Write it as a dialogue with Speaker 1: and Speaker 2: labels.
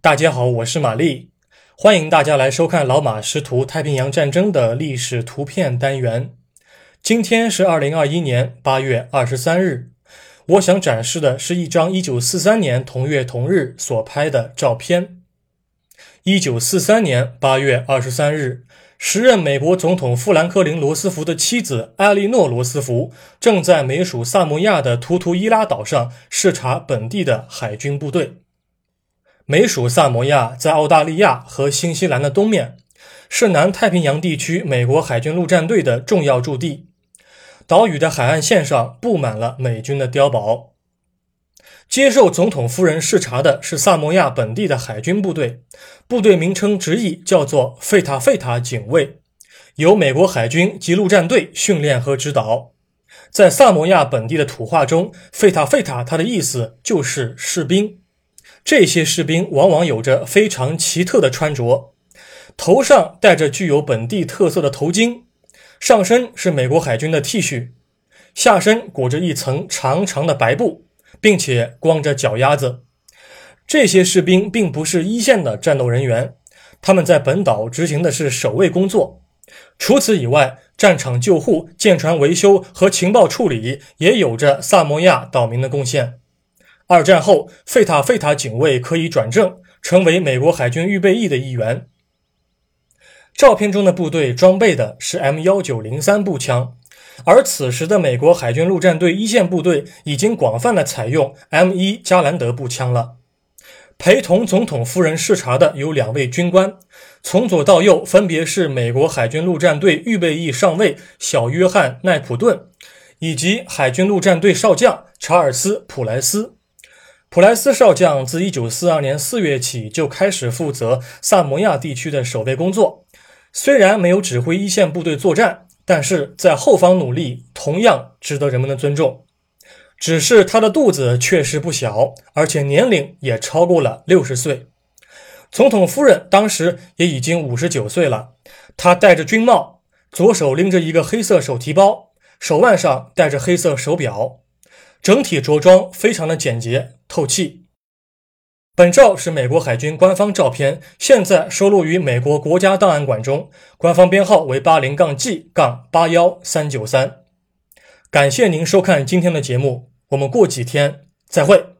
Speaker 1: 大家好，我是玛丽，欢迎大家来收看老马识图太平洋战争的历史图片单元。今天是二零二一年八月二十三日，我想展示的是一张一九四三年同月同日所拍的照片。一九四三年八月二十三日，时任美国总统富兰克林·罗斯福的妻子艾莉诺·罗斯福正在美属萨摩亚的图图伊拉岛上视察本地的海军部队。美属萨摩亚在澳大利亚和新西兰的东面，是南太平洋地区美国海军陆战队的重要驻地。岛屿的海岸线上布满了美军的碉堡。接受总统夫人视察的是萨摩亚本地的海军部队，部队名称直译叫做费塔费塔警卫，由美国海军及陆战队训练和指导。在萨摩亚本地的土话中，费塔费塔它的意思就是士兵。这些士兵往往有着非常奇特的穿着，头上戴着具有本地特色的头巾，上身是美国海军的 T 恤，下身裹着一层长长的白布，并且光着脚丫子。这些士兵并不是一线的战斗人员，他们在本岛执行的是守卫工作。除此以外，战场救护、舰船维修和情报处理也有着萨摩亚岛民的贡献。二战后，费塔费塔警卫可以转正，成为美国海军预备役的一员。照片中的部队装备的是 M 幺九零三步枪，而此时的美国海军陆战队一线部队已经广泛的采用 M 一加兰德步枪了。陪同总统夫人视察的有两位军官，从左到右分别是美国海军陆战队预备役上尉小约翰奈普顿，以及海军陆战队少将查尔斯普莱斯。普莱斯少将自1942年4月起就开始负责萨摩亚地区的守备工作，虽然没有指挥一线部队作战，但是在后方努力同样值得人们的尊重。只是他的肚子确实不小，而且年龄也超过了六十岁。总统夫人当时也已经五十九岁了，她戴着军帽，左手拎着一个黑色手提包，手腕上戴着黑色手表。整体着装非常的简洁透气。本照是美国海军官方照片，现在收录于美国国家档案馆中，官方编号为八零杠 G 杠八幺三九三。感谢您收看今天的节目，我们过几天再会。